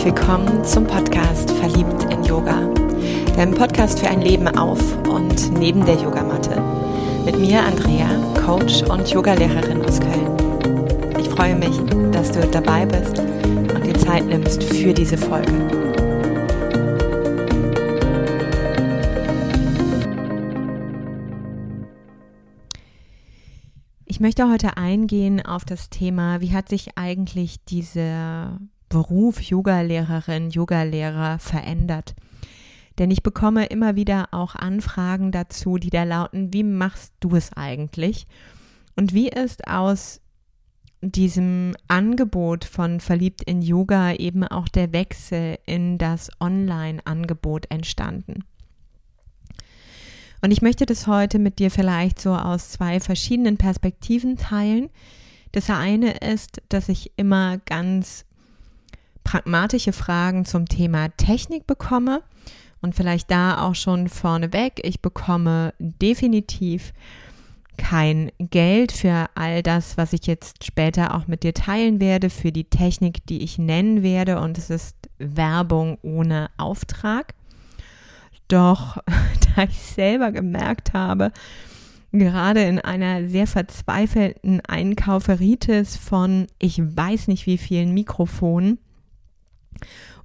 herzlich willkommen zum Podcast Verliebt in Yoga, deinem Podcast für ein Leben auf und neben der Yogamatte. Mit mir Andrea, Coach und Yogalehrerin aus Köln. Ich freue mich, dass du dabei bist und dir Zeit nimmst für diese Folge. Ich möchte heute eingehen auf das Thema, wie hat sich eigentlich dieser Beruf Yogalehrerin, Yogalehrer verändert. Denn ich bekomme immer wieder auch Anfragen dazu, die da lauten, wie machst du es eigentlich? Und wie ist aus diesem Angebot von Verliebt in Yoga eben auch der Wechsel in das Online-Angebot entstanden? Und ich möchte das heute mit dir vielleicht so aus zwei verschiedenen Perspektiven teilen. Das eine ist, dass ich immer ganz pragmatische Fragen zum Thema Technik bekomme und vielleicht da auch schon vorneweg, ich bekomme definitiv kein Geld für all das, was ich jetzt später auch mit dir teilen werde, für die Technik, die ich nennen werde und es ist Werbung ohne Auftrag. Doch da ich selber gemerkt habe, gerade in einer sehr verzweifelten Einkauferitis von ich weiß nicht wie vielen Mikrofonen,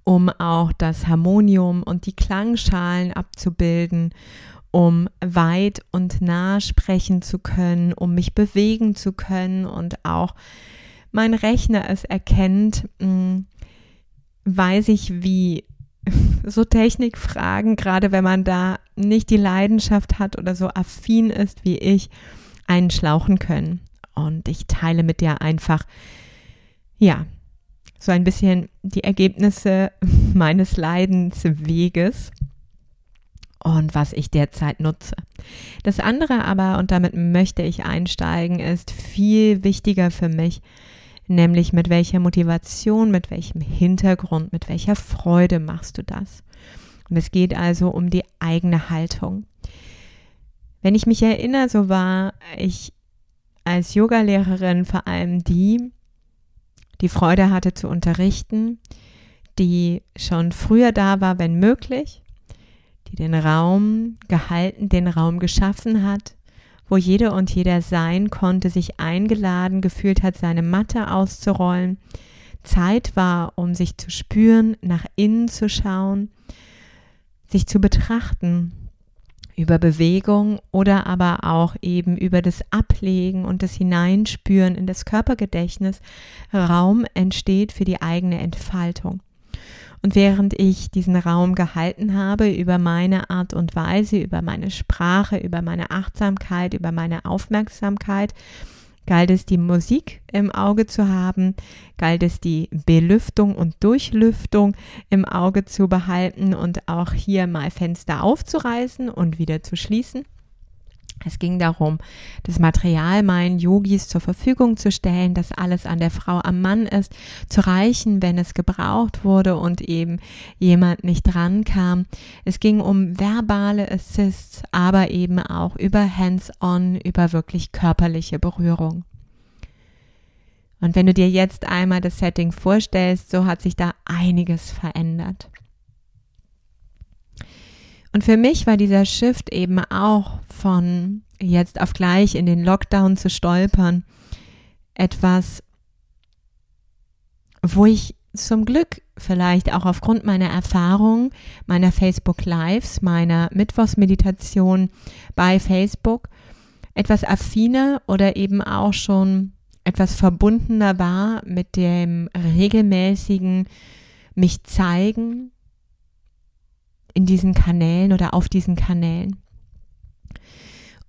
um auch das Harmonium und die Klangschalen abzubilden, um weit und nah sprechen zu können, um mich bewegen zu können und auch mein Rechner es erkennt, mm, weiß ich, wie so Technikfragen, gerade wenn man da nicht die Leidenschaft hat oder so affin ist wie ich, einen schlauchen können. Und ich teile mit dir einfach, ja, so ein bisschen die Ergebnisse meines Leidensweges und was ich derzeit nutze. Das andere aber, und damit möchte ich einsteigen, ist viel wichtiger für mich, nämlich mit welcher Motivation, mit welchem Hintergrund, mit welcher Freude machst du das. Und es geht also um die eigene Haltung. Wenn ich mich erinnere, so war ich als Yogalehrerin vor allem die, die Freude hatte zu unterrichten, die schon früher da war, wenn möglich, die den Raum gehalten, den Raum geschaffen hat, wo jede und jeder sein konnte, sich eingeladen gefühlt hat, seine Matte auszurollen, Zeit war, um sich zu spüren, nach innen zu schauen, sich zu betrachten, über Bewegung oder aber auch eben über das Ablegen und das Hineinspüren in das Körpergedächtnis Raum entsteht für die eigene Entfaltung. Und während ich diesen Raum gehalten habe über meine Art und Weise, über meine Sprache, über meine Achtsamkeit, über meine Aufmerksamkeit, Galt es die Musik im Auge zu haben? Galt es die Belüftung und Durchlüftung im Auge zu behalten und auch hier mal Fenster aufzureißen und wieder zu schließen? Es ging darum, das Material meinen Yogis zur Verfügung zu stellen, dass alles an der Frau am Mann ist, zu reichen, wenn es gebraucht wurde und eben jemand nicht drankam. Es ging um verbale Assists, aber eben auch über Hands-on, über wirklich körperliche Berührung. Und wenn du dir jetzt einmal das Setting vorstellst, so hat sich da einiges verändert. Und für mich war dieser Shift eben auch von jetzt auf gleich in den Lockdown zu stolpern etwas, wo ich zum Glück vielleicht auch aufgrund meiner Erfahrung, meiner Facebook Lives, meiner Mittwochsmeditation bei Facebook etwas affiner oder eben auch schon etwas verbundener war mit dem regelmäßigen mich zeigen, in diesen Kanälen oder auf diesen Kanälen.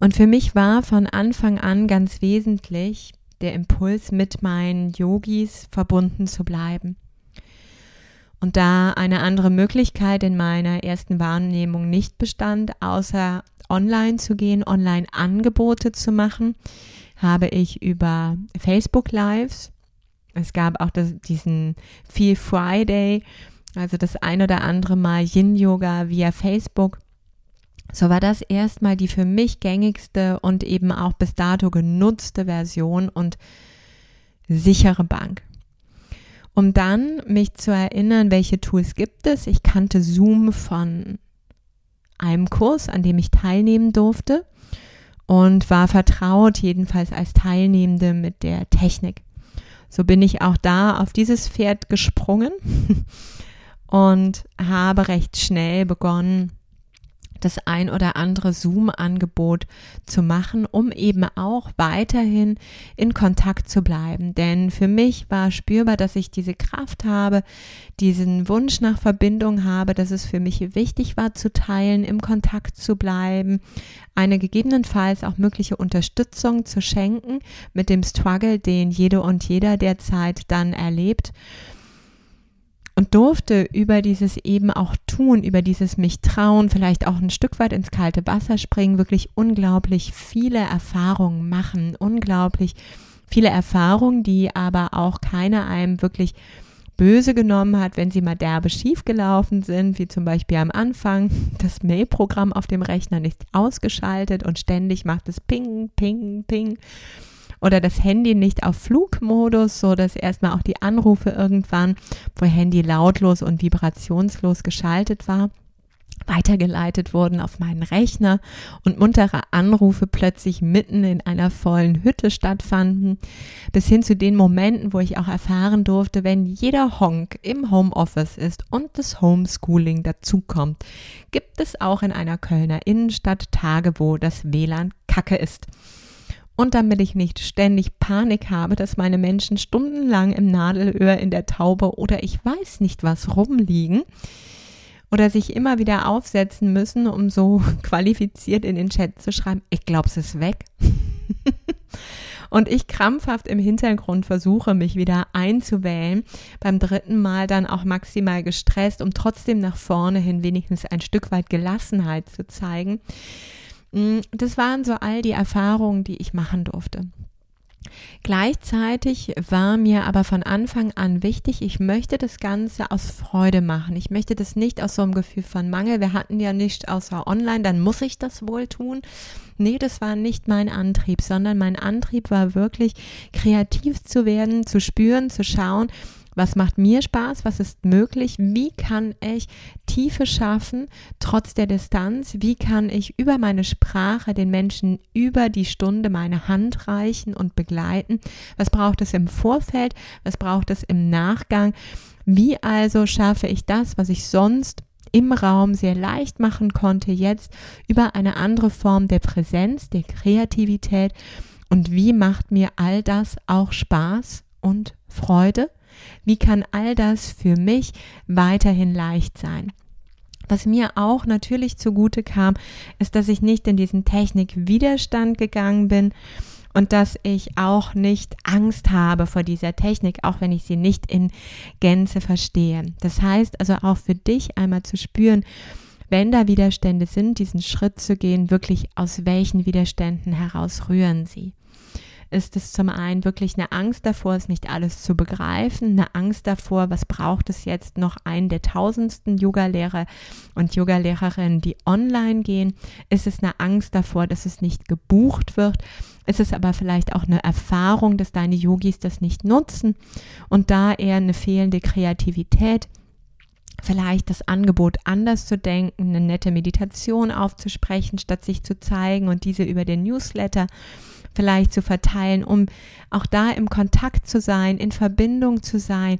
Und für mich war von Anfang an ganz wesentlich der Impuls, mit meinen Yogis verbunden zu bleiben. Und da eine andere Möglichkeit in meiner ersten Wahrnehmung nicht bestand, außer online zu gehen, online Angebote zu machen, habe ich über Facebook Lives, es gab auch das, diesen Feel Friday, also das ein oder andere Mal Yin-Yoga via Facebook. So war das erstmal die für mich gängigste und eben auch bis dato genutzte Version und sichere Bank. um dann mich zu erinnern, welche Tools gibt es. Ich kannte Zoom von einem Kurs, an dem ich teilnehmen durfte und war vertraut, jedenfalls als Teilnehmende mit der Technik. So bin ich auch da auf dieses Pferd gesprungen und habe recht schnell begonnen, das ein oder andere Zoom-Angebot zu machen, um eben auch weiterhin in Kontakt zu bleiben. Denn für mich war spürbar, dass ich diese Kraft habe, diesen Wunsch nach Verbindung habe, dass es für mich wichtig war zu teilen, im Kontakt zu bleiben, eine gegebenenfalls auch mögliche Unterstützung zu schenken mit dem Struggle, den jede und jeder derzeit dann erlebt und durfte über dieses eben auch tun, über dieses mich trauen, vielleicht auch ein Stück weit ins kalte Wasser springen, wirklich unglaublich viele Erfahrungen machen, unglaublich viele Erfahrungen, die aber auch keiner einem wirklich böse genommen hat, wenn sie mal derbe schief gelaufen sind, wie zum Beispiel am Anfang. Das Mail-Programm auf dem Rechner nicht ausgeschaltet und ständig macht es Ping, Ping, Ping oder das Handy nicht auf Flugmodus, so dass erstmal auch die Anrufe irgendwann, wo Handy lautlos und vibrationslos geschaltet war, weitergeleitet wurden auf meinen Rechner und muntere Anrufe plötzlich mitten in einer vollen Hütte stattfanden, bis hin zu den Momenten, wo ich auch erfahren durfte, wenn jeder Honk im Homeoffice ist und das Homeschooling dazukommt, gibt es auch in einer Kölner Innenstadt Tage, wo das WLAN Kacke ist. Und damit ich nicht ständig Panik habe, dass meine Menschen stundenlang im Nadelöhr in der Taube oder ich weiß nicht was rumliegen oder sich immer wieder aufsetzen müssen, um so qualifiziert in den Chat zu schreiben, ich glaube, es ist weg. und ich krampfhaft im Hintergrund versuche, mich wieder einzuwählen, beim dritten Mal dann auch maximal gestresst, um trotzdem nach vorne hin wenigstens ein Stück weit Gelassenheit zu zeigen das waren so all die Erfahrungen, die ich machen durfte. Gleichzeitig war mir aber von Anfang an wichtig, ich möchte das Ganze aus Freude machen. Ich möchte das nicht aus so einem Gefühl von Mangel. Wir hatten ja nicht außer online, dann muss ich das wohl tun. Nee, das war nicht mein Antrieb, sondern mein Antrieb war wirklich kreativ zu werden, zu spüren, zu schauen, was macht mir Spaß? Was ist möglich? Wie kann ich Tiefe schaffen, trotz der Distanz? Wie kann ich über meine Sprache den Menschen über die Stunde meine Hand reichen und begleiten? Was braucht es im Vorfeld? Was braucht es im Nachgang? Wie also schaffe ich das, was ich sonst im Raum sehr leicht machen konnte, jetzt über eine andere Form der Präsenz, der Kreativität? Und wie macht mir all das auch Spaß und Freude? Wie kann all das für mich weiterhin leicht sein? Was mir auch natürlich zugute kam, ist, dass ich nicht in diesen Technikwiderstand gegangen bin und dass ich auch nicht Angst habe vor dieser Technik, auch wenn ich sie nicht in Gänze verstehe. Das heißt also auch für dich einmal zu spüren, wenn da Widerstände sind, diesen Schritt zu gehen, wirklich aus welchen Widerständen heraus rühren sie ist es zum einen wirklich eine Angst davor, es nicht alles zu begreifen, eine Angst davor, was braucht es jetzt noch einen der tausendsten Yoga-Lehrer und Yoga-Lehrerinnen, die online gehen? Ist es eine Angst davor, dass es nicht gebucht wird? Ist es aber vielleicht auch eine Erfahrung, dass deine Yogis das nicht nutzen und da eher eine fehlende Kreativität? vielleicht das Angebot anders zu denken, eine nette Meditation aufzusprechen, statt sich zu zeigen und diese über den Newsletter vielleicht zu verteilen, um auch da im Kontakt zu sein, in Verbindung zu sein,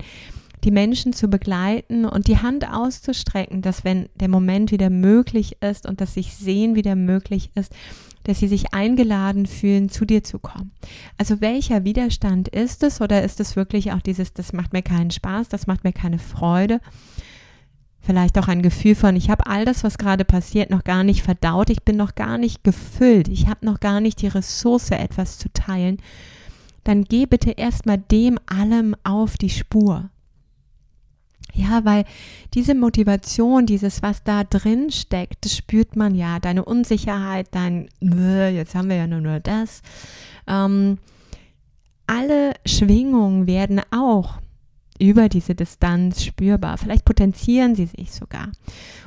die Menschen zu begleiten und die Hand auszustrecken, dass wenn der Moment wieder möglich ist und das sich sehen wieder möglich ist, dass sie sich eingeladen fühlen, zu dir zu kommen. Also welcher Widerstand ist es oder ist es wirklich auch dieses, das macht mir keinen Spaß, das macht mir keine Freude? Vielleicht auch ein Gefühl von, ich habe all das, was gerade passiert, noch gar nicht verdaut, ich bin noch gar nicht gefüllt, ich habe noch gar nicht die Ressource, etwas zu teilen, dann geh bitte erstmal dem allem auf die Spur. Ja, weil diese Motivation, dieses, was da drin steckt, das spürt man ja, deine Unsicherheit, dein, jetzt haben wir ja nur, nur das. Ähm, alle Schwingungen werden auch über diese Distanz spürbar. Vielleicht potenzieren sie sich sogar.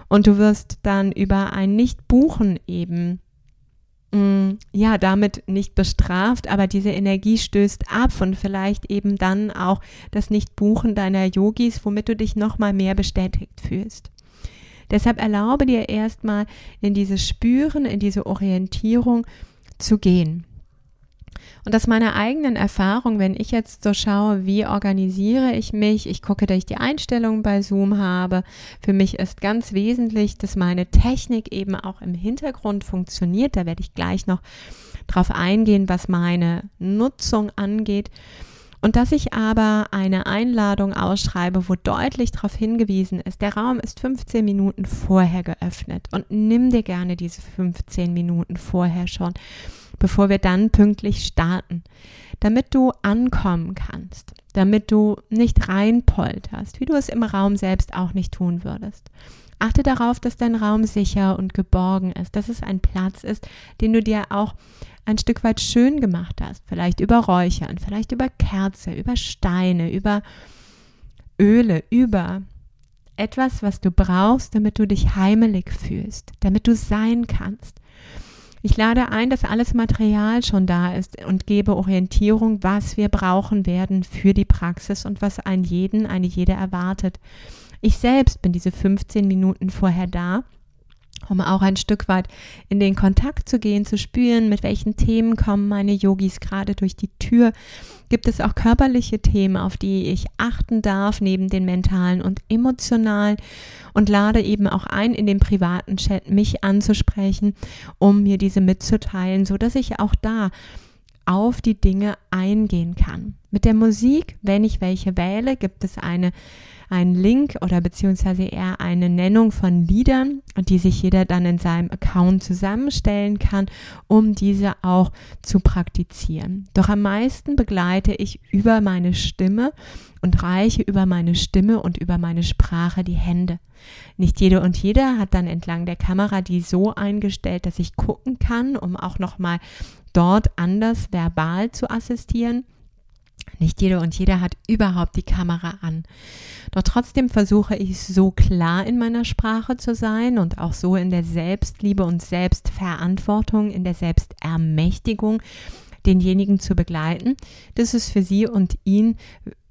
Und du wirst dann über ein Nicht-Buchen eben mm, ja, damit nicht bestraft, aber diese Energie stößt ab und vielleicht eben dann auch das Nicht-Buchen deiner Yogis, womit du dich nochmal mehr bestätigt fühlst. Deshalb erlaube dir erstmal in dieses Spüren, in diese Orientierung zu gehen. Und aus meiner eigenen Erfahrung, wenn ich jetzt so schaue, wie organisiere ich mich, ich gucke, dass ich die Einstellungen bei Zoom habe. Für mich ist ganz wesentlich, dass meine Technik eben auch im Hintergrund funktioniert. Da werde ich gleich noch drauf eingehen, was meine Nutzung angeht. Und dass ich aber eine Einladung ausschreibe, wo deutlich darauf hingewiesen ist, der Raum ist 15 Minuten vorher geöffnet und nimm dir gerne diese 15 Minuten vorher schon bevor wir dann pünktlich starten, damit du ankommen kannst, damit du nicht reinpolterst, wie du es im Raum selbst auch nicht tun würdest. Achte darauf, dass dein Raum sicher und geborgen ist, dass es ein Platz ist, den du dir auch ein Stück weit schön gemacht hast, vielleicht über Räuchern, vielleicht über Kerze, über Steine, über Öle, über etwas, was du brauchst, damit du dich heimelig fühlst, damit du sein kannst. Ich lade ein, dass alles Material schon da ist und gebe Orientierung, was wir brauchen werden für die Praxis und was einen jeden, eine jede erwartet. Ich selbst bin diese 15 Minuten vorher da um auch ein Stück weit in den Kontakt zu gehen, zu spüren, mit welchen Themen kommen meine Yogis gerade durch die Tür. Gibt es auch körperliche Themen, auf die ich achten darf, neben den mentalen und emotionalen und lade eben auch ein, in dem privaten Chat mich anzusprechen, um mir diese mitzuteilen, so dass ich auch da auf die Dinge eingehen kann. Mit der Musik, wenn ich welche wähle, gibt es eine einen Link oder beziehungsweise eher eine Nennung von Liedern, die sich jeder dann in seinem Account zusammenstellen kann, um diese auch zu praktizieren. Doch am meisten begleite ich über meine Stimme und reiche über meine Stimme und über meine Sprache die Hände. Nicht jede und jeder hat dann entlang der Kamera die so eingestellt, dass ich gucken kann, um auch nochmal dort anders verbal zu assistieren. Nicht jede und jeder hat überhaupt die Kamera an. Doch trotzdem versuche ich so klar in meiner Sprache zu sein und auch so in der Selbstliebe und Selbstverantwortung, in der Selbstermächtigung, denjenigen zu begleiten, dass es für sie und ihn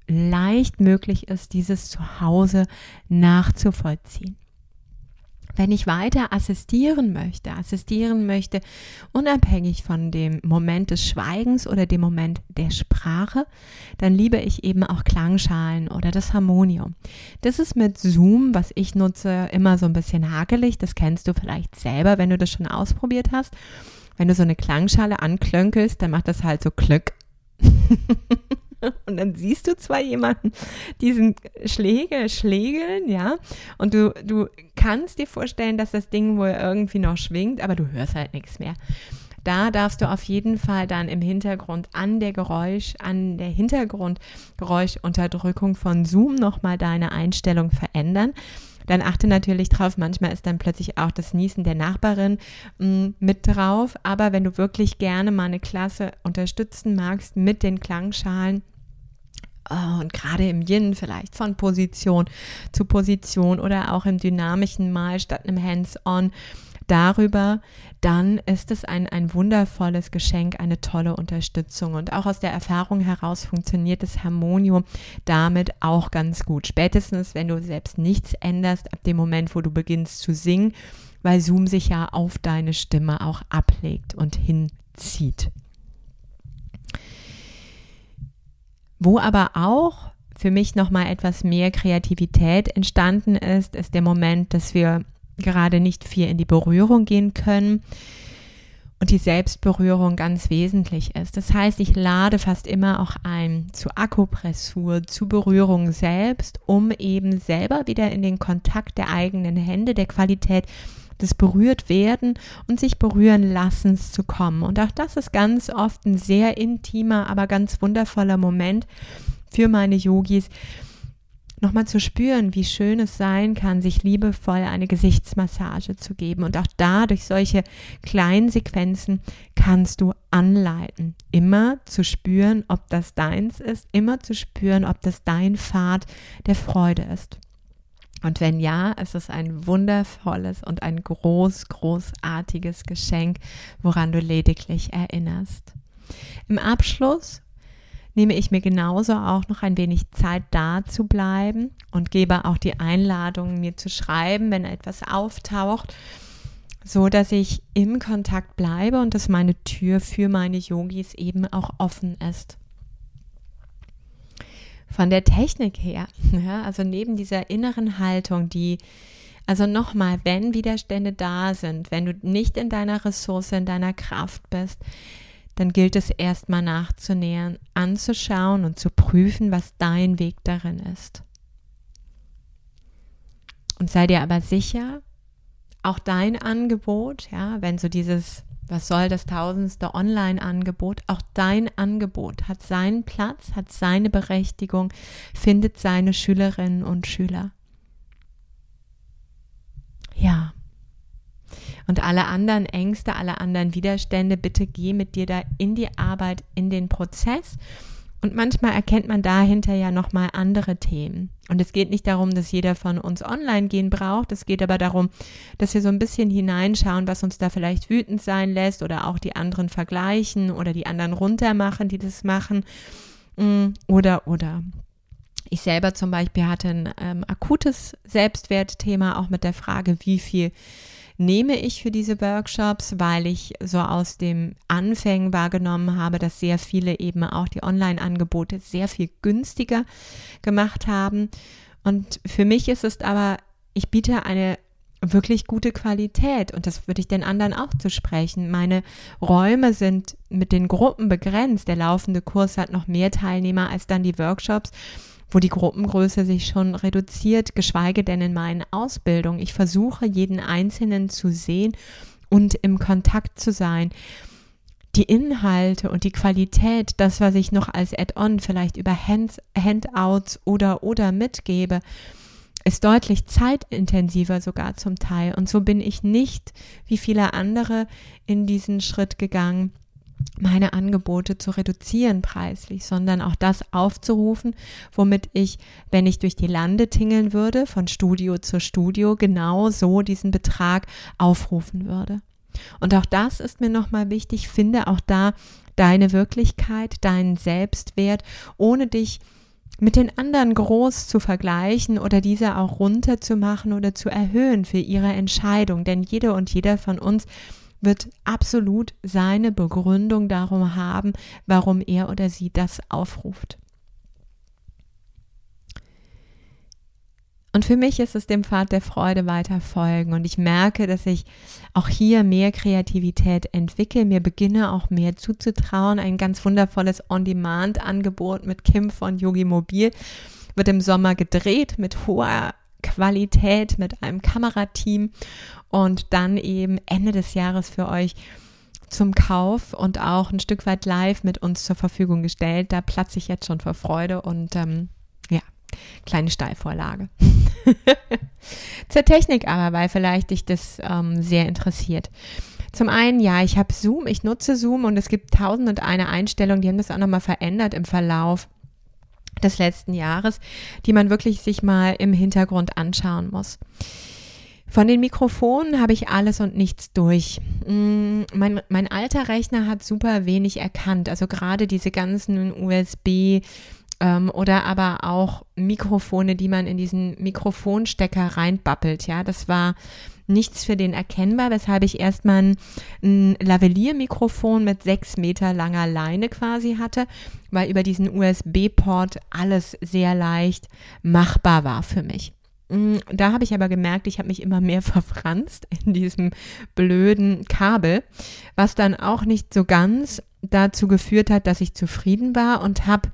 leicht möglich ist, dieses Zuhause nachzuvollziehen wenn ich weiter assistieren möchte, assistieren möchte, unabhängig von dem Moment des Schweigens oder dem Moment der Sprache, dann liebe ich eben auch Klangschalen oder das Harmonium. Das ist mit Zoom, was ich nutze, immer so ein bisschen hakelig. Das kennst du vielleicht selber, wenn du das schon ausprobiert hast. Wenn du so eine Klangschale anklönkelst, dann macht das halt so Klöck. und dann siehst du zwar jemanden diesen Schläge schlägeln, ja, und du, du kannst dir vorstellen, dass das Ding wohl irgendwie noch schwingt, aber du hörst halt nichts mehr. Da darfst du auf jeden Fall dann im Hintergrund an der Geräusch, an der Hintergrundgeräuschunterdrückung von Zoom nochmal deine Einstellung verändern. Dann achte natürlich drauf, manchmal ist dann plötzlich auch das Niesen der Nachbarin mh, mm, mit drauf. Aber wenn du wirklich gerne mal eine Klasse unterstützen magst mit den Klangschalen, oh, und gerade im Yin vielleicht von Position zu Position oder auch im dynamischen Mal statt einem Hands-on darüber, dann ist es ein, ein wundervolles Geschenk, eine tolle Unterstützung. Und auch aus der Erfahrung heraus funktioniert das Harmonium damit auch ganz gut. Spätestens, wenn du selbst nichts änderst, ab dem Moment, wo du beginnst zu singen, weil Zoom sich ja auf deine Stimme auch ablegt und hinzieht. Wo aber auch für mich nochmal etwas mehr Kreativität entstanden ist, ist der Moment, dass wir gerade nicht viel in die Berührung gehen können und die Selbstberührung ganz wesentlich ist. Das heißt, ich lade fast immer auch ein zu Akupressur, zu Berührung selbst, um eben selber wieder in den Kontakt der eigenen Hände, der Qualität des berührt werden und sich berühren lassens zu kommen. Und auch das ist ganz oft ein sehr intimer, aber ganz wundervoller Moment für meine Yogis, nochmal zu spüren, wie schön es sein kann, sich liebevoll eine Gesichtsmassage zu geben. Und auch da durch solche kleinen Sequenzen kannst du anleiten, immer zu spüren, ob das deins ist, immer zu spüren, ob das dein Pfad der Freude ist. Und wenn ja, ist es ein wundervolles und ein groß, großartiges Geschenk, woran du lediglich erinnerst. Im Abschluss nehme ich mir genauso auch noch ein wenig Zeit da zu bleiben und gebe auch die Einladung, mir zu schreiben, wenn etwas auftaucht, so dass ich im Kontakt bleibe und dass meine Tür für meine Yogis eben auch offen ist. Von der Technik her, ja, also neben dieser inneren Haltung, die, also nochmal, wenn Widerstände da sind, wenn du nicht in deiner Ressource, in deiner Kraft bist, dann gilt es erstmal nachzunähern, anzuschauen und zu prüfen, was dein Weg darin ist. Und sei dir aber sicher, auch dein Angebot, ja, wenn so dieses was soll das tausendste Online-Angebot? Auch dein Angebot hat seinen Platz, hat seine Berechtigung, findet seine Schülerinnen und Schüler. Ja. Und alle anderen Ängste, alle anderen Widerstände, bitte geh mit dir da in die Arbeit, in den Prozess und manchmal erkennt man dahinter ja nochmal andere Themen. Und es geht nicht darum, dass jeder von uns online gehen braucht. Es geht aber darum, dass wir so ein bisschen hineinschauen, was uns da vielleicht wütend sein lässt oder auch die anderen vergleichen oder die anderen runtermachen, die das machen. Mm, oder, oder. Ich selber zum Beispiel hatte ein ähm, akutes Selbstwertthema, auch mit der Frage, wie viel nehme ich für diese Workshops, weil ich so aus dem Anfängen wahrgenommen habe, dass sehr viele eben auch die Online-Angebote sehr viel günstiger gemacht haben. Und für mich ist es aber, ich biete eine wirklich gute Qualität und das würde ich den anderen auch zu sprechen. Meine Räume sind mit den Gruppen begrenzt. Der laufende Kurs hat noch mehr Teilnehmer als dann die Workshops wo die Gruppengröße sich schon reduziert, geschweige denn in meinen Ausbildungen. Ich versuche, jeden Einzelnen zu sehen und im Kontakt zu sein. Die Inhalte und die Qualität, das, was ich noch als Add-on vielleicht über Hands, Handouts oder oder mitgebe, ist deutlich zeitintensiver sogar zum Teil. Und so bin ich nicht wie viele andere in diesen Schritt gegangen, meine Angebote zu reduzieren preislich, sondern auch das aufzurufen, womit ich, wenn ich durch die Lande tingeln würde, von Studio zu Studio, genau so diesen Betrag aufrufen würde. Und auch das ist mir nochmal wichtig, finde auch da deine Wirklichkeit, deinen Selbstwert, ohne dich mit den anderen groß zu vergleichen oder diese auch runterzumachen oder zu erhöhen für ihre Entscheidung. Denn jede und jeder von uns wird absolut seine Begründung darum haben, warum er oder sie das aufruft. Und für mich ist es dem Pfad der Freude weiter folgen. Und ich merke, dass ich auch hier mehr Kreativität entwickle, mir beginne auch mehr zuzutrauen. Ein ganz wundervolles On-Demand-Angebot mit Kim von Yogi Mobil wird im Sommer gedreht mit hoher Qualität mit einem Kamerateam und dann eben Ende des Jahres für euch zum Kauf und auch ein Stück weit live mit uns zur Verfügung gestellt. Da platze ich jetzt schon vor Freude und ähm, ja, kleine Steilvorlage. Zur Technik aber, weil vielleicht dich das ähm, sehr interessiert. Zum einen, ja, ich habe Zoom, ich nutze Zoom und es gibt tausend und eine Einstellungen, die haben das auch nochmal verändert im Verlauf des letzten Jahres, die man wirklich sich mal im Hintergrund anschauen muss. Von den Mikrofonen habe ich alles und nichts durch. Mm, mein, mein alter Rechner hat super wenig erkannt. Also gerade diese ganzen USB ähm, oder aber auch Mikrofone, die man in diesen Mikrofonstecker reinbappelt. Ja, das war nichts für den erkennbar, weshalb ich erstmal ein, ein Lavalier-Mikrofon mit sechs Meter langer Leine quasi hatte, weil über diesen USB-Port alles sehr leicht machbar war für mich. Mm, da habe ich aber gemerkt, ich habe mich immer mehr verfranst in diesem blöden Kabel, was dann auch nicht so ganz dazu geführt hat, dass ich zufrieden war und habe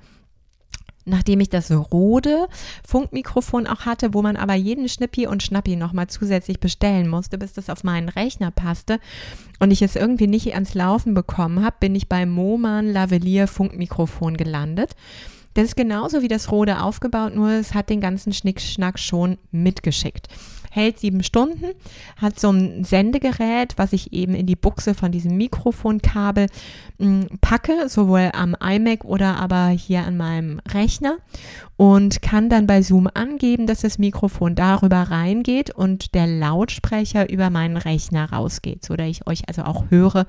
nachdem ich das Rode Funkmikrofon auch hatte, wo man aber jeden Schnippi und Schnappi nochmal zusätzlich bestellen musste, bis das auf meinen Rechner passte und ich es irgendwie nicht ans Laufen bekommen habe, bin ich beim Moman Lavalier Funkmikrofon gelandet. Das ist genauso wie das Rode aufgebaut, nur es hat den ganzen Schnickschnack schon mitgeschickt. Hält sieben Stunden, hat so ein Sendegerät, was ich eben in die Buchse von diesem Mikrofonkabel mh, mm, packe, sowohl am iMac oder aber hier an meinem Rechner und kann dann bei Zoom angeben, dass das Mikrofon darüber reingeht und der Lautsprecher über meinen Rechner rausgeht, so dass ich euch also auch höre,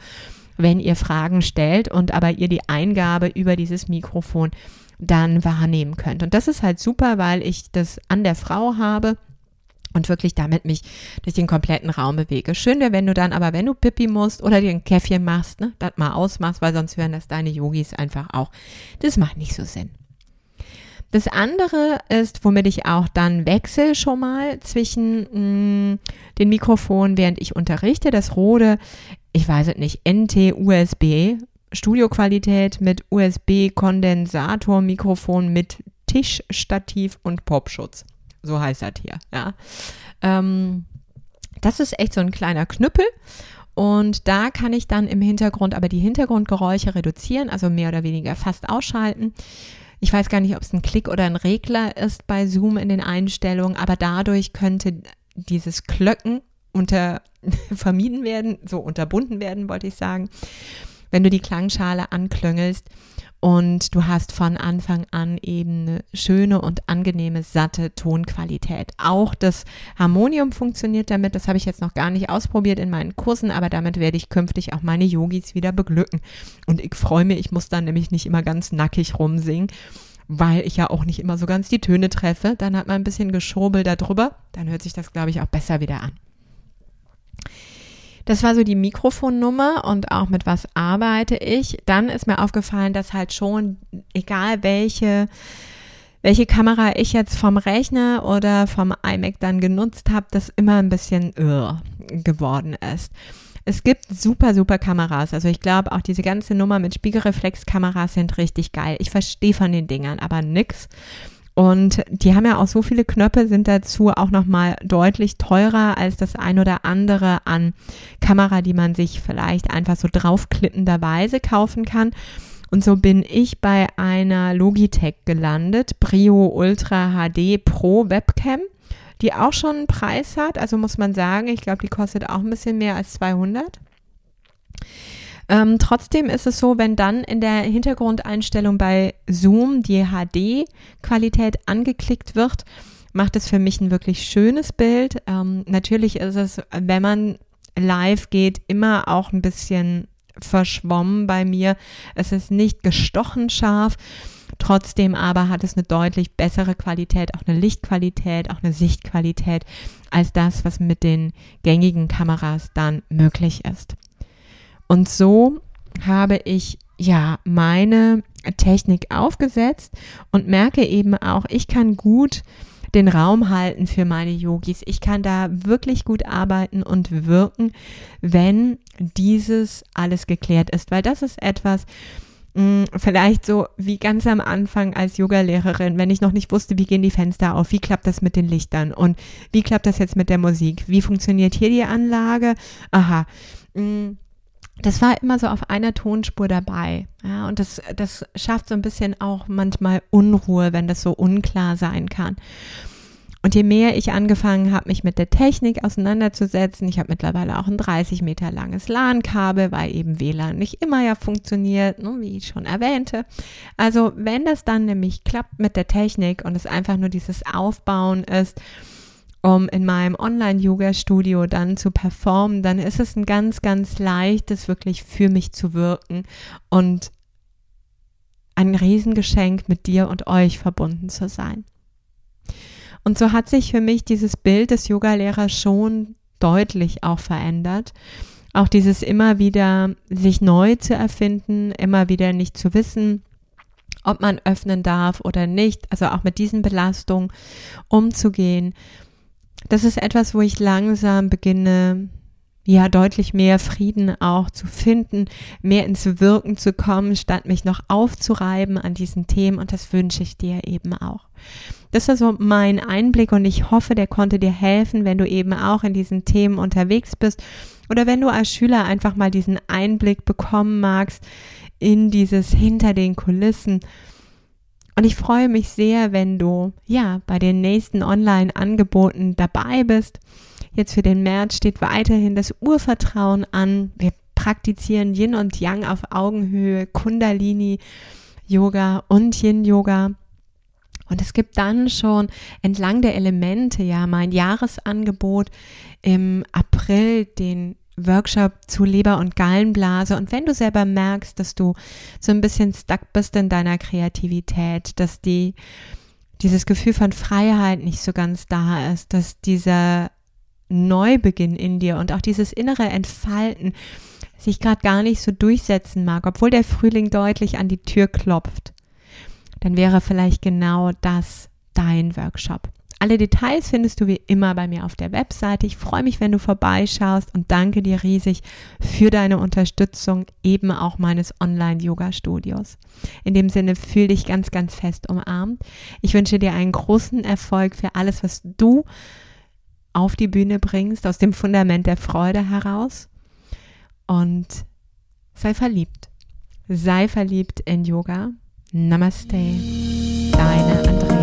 wenn ihr Fragen stellt und aber ihr die Eingabe über dieses Mikrofon dann wahrnehmen könnt. Und das ist halt super, weil ich das an der Frau habe und wirklich damit mich durch den kompletten Raum bewege. Schön wäre, wenn du dann aber, wenn du Pipi musst oder dir ein Käffchen machst, ne, das mal ausmachst, weil sonst hören das deine Yogis einfach auch. Das macht nicht so Sinn. Das andere ist, womit ich auch dann wechsle schon mal zwischen mh, mm, den Mikrofonen, während ich unterrichte. Das Rode, ich weiß es nicht, NT, USB, Studioqualität mit USB-Kondensator, Mikrofon mit Tischstativ und Popschutz. So heißt das hier, ja. Ähm, das ist echt so ein kleiner Knüppel. Und da kann ich dann im Hintergrund aber die Hintergrundgeräusche reduzieren, also mehr oder weniger fast ausschalten. Ich weiß gar nicht, ob es ein Klick oder ein Regler ist bei Zoom in den Einstellungen, aber dadurch könnte dieses Klöcken unter vermieden werden, so unterbunden werden, wollte ich sagen wenn du die Klangschale anklöngelst und du hast von Anfang an eben eine schöne und angenehme, satte Tonqualität. Auch das Harmonium funktioniert damit. Das habe ich jetzt noch gar nicht ausprobiert in meinen Kursen, aber damit werde ich künftig auch meine Yogis wieder beglücken. Und ich freue mich, ich muss dann nämlich nicht immer ganz nackig rumsingen weil ich ja auch nicht immer so ganz die Töne treffe. Dann hat man ein bisschen Geschobel darüber. Dann hört sich das, glaube ich, auch besser wieder an. Das war so die Mikrofonnummer und auch mit was arbeite ich. Dann ist mir aufgefallen, dass halt schon, egal welche, welche Kamera ich jetzt vom Rechner oder vom iMac dann genutzt habe, das immer ein bisschen uh, geworden ist. Es gibt super, super Kameras. Also ich glaube, auch diese ganze Nummer mit Spiegelreflexkameras sind richtig geil. Ich verstehe von den Dingern aber nix. Und die haben ja auch so viele Knöpfe, sind dazu auch nochmal deutlich teurer als das ein oder andere an Kamera, die man sich vielleicht einfach so draufklippenderweise kaufen kann. Und so bin ich bei einer Logitech gelandet, Brio Ultra HD Pro Webcam, die auch schon einen Preis hat. Also muss man sagen, ich glaube, die kostet auch ein bisschen mehr als 200. Ähm, trotzdem ist es so, wenn dann in der Hintergrundeinstellung bei Zoom die HD-Qualität angeklickt wird, macht es für mich ein wirklich schönes Bild. Ähm, natürlich ist es, wenn man live geht, immer auch ein bisschen verschwommen bei mir. Es ist nicht gestochen scharf. Trotzdem aber hat es eine deutlich bessere Qualität, auch eine Lichtqualität, auch eine Sichtqualität als das, was mit den gängigen Kameras dann möglich ist. Und so habe ich ja meine Technik aufgesetzt und merke eben auch, ich kann gut den Raum halten für meine Yogis. Ich kann da wirklich gut arbeiten und wirken, wenn dieses alles geklärt ist, weil das ist etwas, hm, vielleicht so wie ganz am Anfang als Yogalehrerin, wenn ich noch nicht wusste, wie gehen die Fenster auf, wie klappt das mit den Lichtern und wie klappt das jetzt mit der Musik, wie funktioniert hier die Anlage, aha, hm, das war immer so auf einer Tonspur dabei. Ja, und das, das schafft so ein bisschen auch manchmal Unruhe, wenn das so unklar sein kann. Und je mehr ich angefangen habe, mich mit der Technik auseinanderzusetzen, ich habe mittlerweile auch ein 30 Meter langes LAN-Kabel, weil eben WLAN nicht immer ja funktioniert, ne, wie ich schon erwähnte. Also wenn das dann nämlich klappt mit der Technik und es einfach nur dieses Aufbauen ist, um in meinem Online-Yoga-Studio dann zu performen, dann ist es ein ganz, ganz leichtes, wirklich für mich zu wirken und ein Riesengeschenk mit dir und euch verbunden zu sein. Und so hat sich für mich dieses Bild des Yogalehrers schon deutlich auch verändert. Auch dieses immer wieder sich neu zu erfinden, immer wieder nicht zu wissen, ob man öffnen darf oder nicht, also auch mit diesen Belastungen umzugehen das ist etwas, wo ich langsam beginne, ja, deutlich mehr Frieden auch zu finden, mehr ins Wirken zu kommen, statt mich noch aufzureiben an diesen Themen. Und das wünsche ich dir eben auch. Das war so mein Einblick und ich hoffe, der konnte dir helfen, wenn du eben auch in diesen Themen unterwegs bist oder wenn du als Schüler einfach mal diesen Einblick bekommen magst in dieses hinter den Kulissen Und ich freue mich sehr, wenn du ja bei den nächsten Online-Angeboten dabei bist. Jetzt für den März steht weiterhin das Urvertrauen an. Wir praktizieren Yin und Yang auf Augenhöhe, Kundalini, Yoga und Yin Yoga. Und es gibt dann schon entlang der Elemente ja mein Jahresangebot im April, den Workshop zu Leber- und Gallenblase. Und wenn du selber merkst, dass du so ein bisschen stuck bist in deiner Kreativität, dass die, dieses Gefühl von Freiheit nicht so ganz da ist, dass dieser Neubeginn in dir und auch dieses innere Entfalten sich gerade gar nicht so durchsetzen mag, obwohl der Frühling deutlich an die Tür klopft, dann wäre vielleicht genau das dein Workshop. Alle Details findest du wie immer bei mir auf der Webseite. Ich freue mich, wenn du vorbeischaust und danke dir riesig für deine Unterstützung eben auch meines Online-Yoga-Studios. In dem Sinne fühl dich ganz, ganz fest umarmt. Ich wünsche dir einen großen Erfolg für alles, was du auf die Bühne bringst, aus dem Fundament der Freude heraus. Und sei verliebt. Sei verliebt in Yoga. Namaste. Deine Andrea.